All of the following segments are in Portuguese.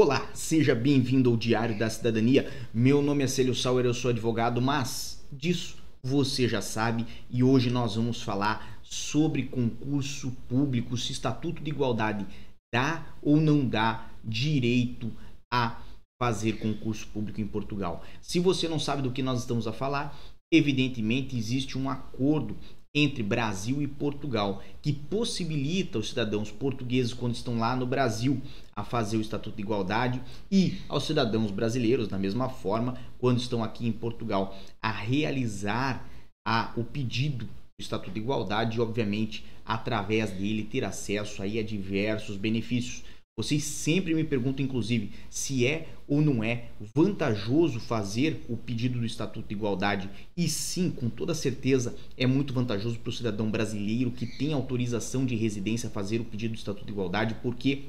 Olá, seja bem-vindo ao Diário da Cidadania. Meu nome é Célio Sauer, eu sou advogado, mas disso você já sabe e hoje nós vamos falar sobre concurso público, se Estatuto de Igualdade dá ou não dá direito a fazer concurso público em Portugal. Se você não sabe do que nós estamos a falar, evidentemente existe um acordo entre Brasil e Portugal, que possibilita os cidadãos portugueses, quando estão lá no Brasil, a fazer o Estatuto de Igualdade e aos cidadãos brasileiros, da mesma forma, quando estão aqui em Portugal, a realizar a, o pedido do Estatuto de Igualdade e, obviamente, através dele ter acesso aí a diversos benefícios. Vocês sempre me perguntam, inclusive, se é ou não é vantajoso fazer o pedido do Estatuto de Igualdade. E sim, com toda certeza, é muito vantajoso para o cidadão brasileiro que tem autorização de residência fazer o pedido do Estatuto de Igualdade, porque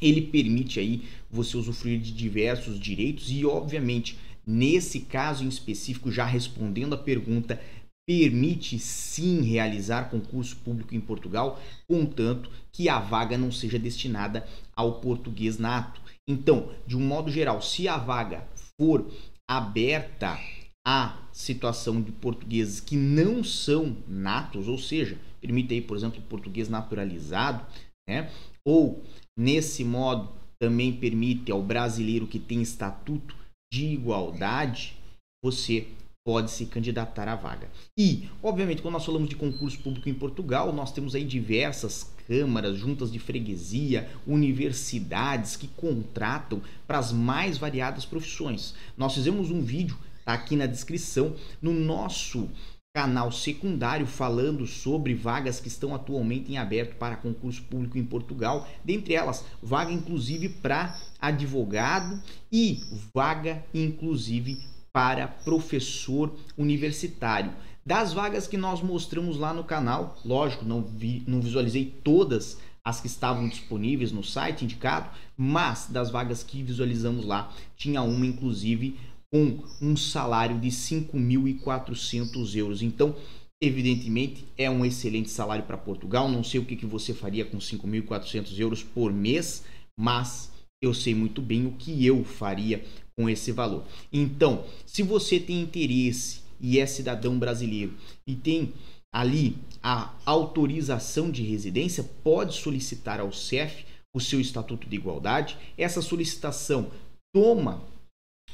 ele permite aí você usufruir de diversos direitos e, obviamente, nesse caso em específico, já respondendo a pergunta, permite sim realizar concurso público em Portugal, contanto que a vaga não seja destinada ao português nato. Então, de um modo geral, se a vaga for aberta à situação de portugueses que não são natos, ou seja, permite aí, por exemplo, português naturalizado, né? Ou nesse modo também permite ao brasileiro que tem estatuto de igualdade você pode se candidatar à vaga. E, obviamente, quando nós falamos de concurso público em Portugal, nós temos aí diversas câmaras, juntas de freguesia, universidades que contratam para as mais variadas profissões. Nós fizemos um vídeo, tá aqui na descrição, no nosso canal secundário falando sobre vagas que estão atualmente em aberto para concurso público em Portugal, dentre elas vaga inclusive para advogado e vaga inclusive para professor universitário. Das vagas que nós mostramos lá no canal, lógico, não, vi, não visualizei todas as que estavam disponíveis no site indicado, mas das vagas que visualizamos lá, tinha uma inclusive com um salário de 5.400 euros. Então, evidentemente, é um excelente salário para Portugal. Não sei o que, que você faria com 5.400 euros por mês, mas eu sei muito bem o que eu faria com esse valor. Então, se você tem interesse e é cidadão brasileiro e tem ali a autorização de residência, pode solicitar ao CEF o seu estatuto de igualdade. Essa solicitação toma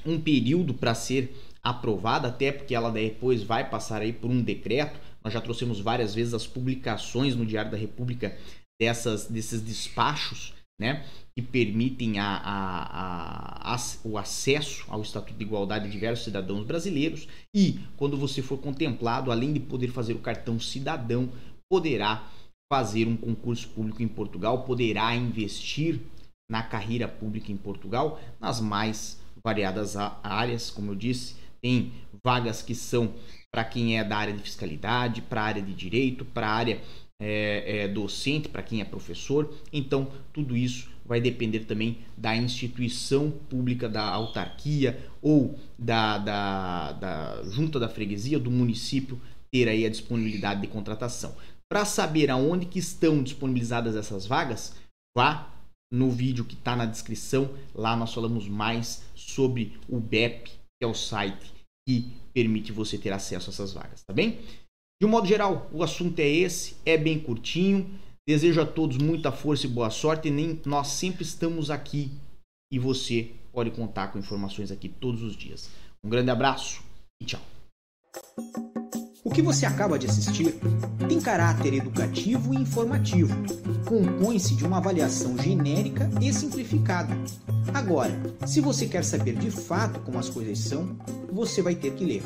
um período para ser aprovada, até porque ela depois vai passar aí por um decreto. Nós já trouxemos várias vezes as publicações no Diário da República dessas, desses despachos né, que permitem a, a, a, o acesso ao Estatuto de Igualdade de diversos cidadãos brasileiros. E quando você for contemplado, além de poder fazer o cartão cidadão, poderá fazer um concurso público em Portugal, poderá investir na carreira pública em Portugal, nas mais variadas áreas, como eu disse, tem vagas que são para quem é da área de fiscalidade, para a área de direito, para a área é, é, docente, para quem é professor. Então, tudo isso vai depender também da instituição pública, da autarquia ou da, da, da junta da freguesia, do município, ter aí a disponibilidade de contratação. Para saber aonde que estão disponibilizadas essas vagas, vá no vídeo que está na descrição. Lá nós falamos mais sobre o BEP, que é o site que permite você ter acesso a essas vagas, tá bem? De um modo geral, o assunto é esse, é bem curtinho. Desejo a todos muita força e boa sorte. Nem nós sempre estamos aqui e você pode contar com informações aqui todos os dias. Um grande abraço e tchau. O que você acaba de assistir tem caráter educativo e informativo. Compõe-se de uma avaliação genérica e simplificada. Agora, se você quer saber de fato como as coisas são, você vai ter que ler.